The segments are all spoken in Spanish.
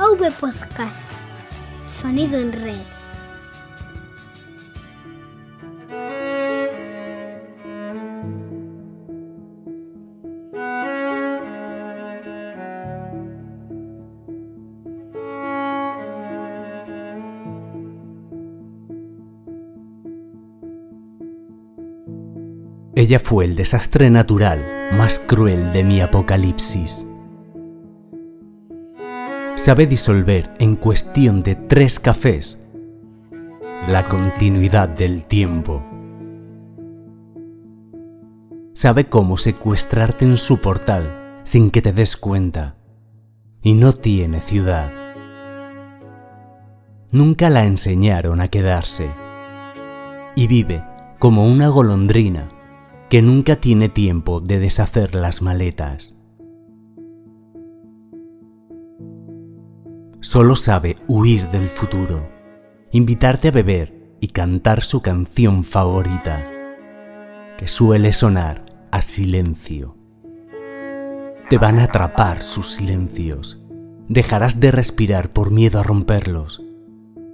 AV Podcast. Sonido en red. Ella fue el desastre natural más cruel de mi apocalipsis. Sabe disolver en cuestión de tres cafés la continuidad del tiempo. Sabe cómo secuestrarte en su portal sin que te des cuenta. Y no tiene ciudad. Nunca la enseñaron a quedarse. Y vive como una golondrina que nunca tiene tiempo de deshacer las maletas. Solo sabe huir del futuro, invitarte a beber y cantar su canción favorita, que suele sonar a silencio. Te van a atrapar sus silencios, dejarás de respirar por miedo a romperlos.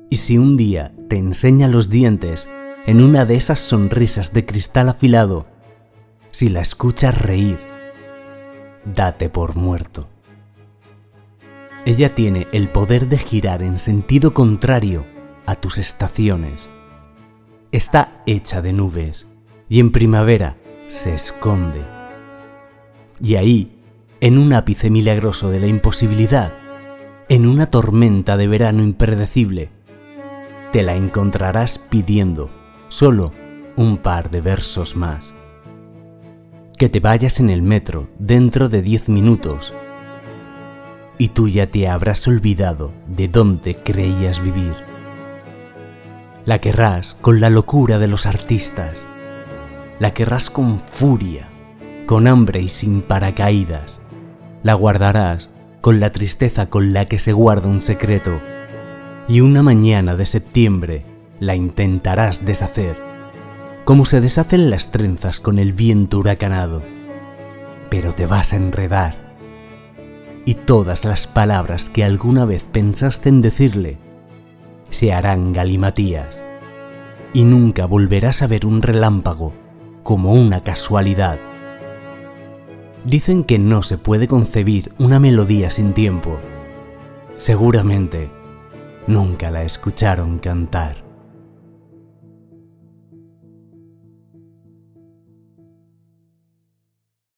Y si un día te enseña los dientes en una de esas sonrisas de cristal afilado, si la escuchas reír, date por muerto. Ella tiene el poder de girar en sentido contrario a tus estaciones. Está hecha de nubes y en primavera se esconde. Y ahí, en un ápice milagroso de la imposibilidad, en una tormenta de verano impredecible, te la encontrarás pidiendo solo un par de versos más que te vayas en el metro dentro de 10 minutos y tú ya te habrás olvidado de dónde creías vivir. La querrás con la locura de los artistas, la querrás con furia, con hambre y sin paracaídas, la guardarás con la tristeza con la que se guarda un secreto, y una mañana de septiembre la intentarás deshacer como se deshacen las trenzas con el viento huracanado. Pero te vas a enredar. Y todas las palabras que alguna vez pensaste en decirle se harán galimatías. Y nunca volverás a ver un relámpago como una casualidad. Dicen que no se puede concebir una melodía sin tiempo. Seguramente nunca la escucharon cantar.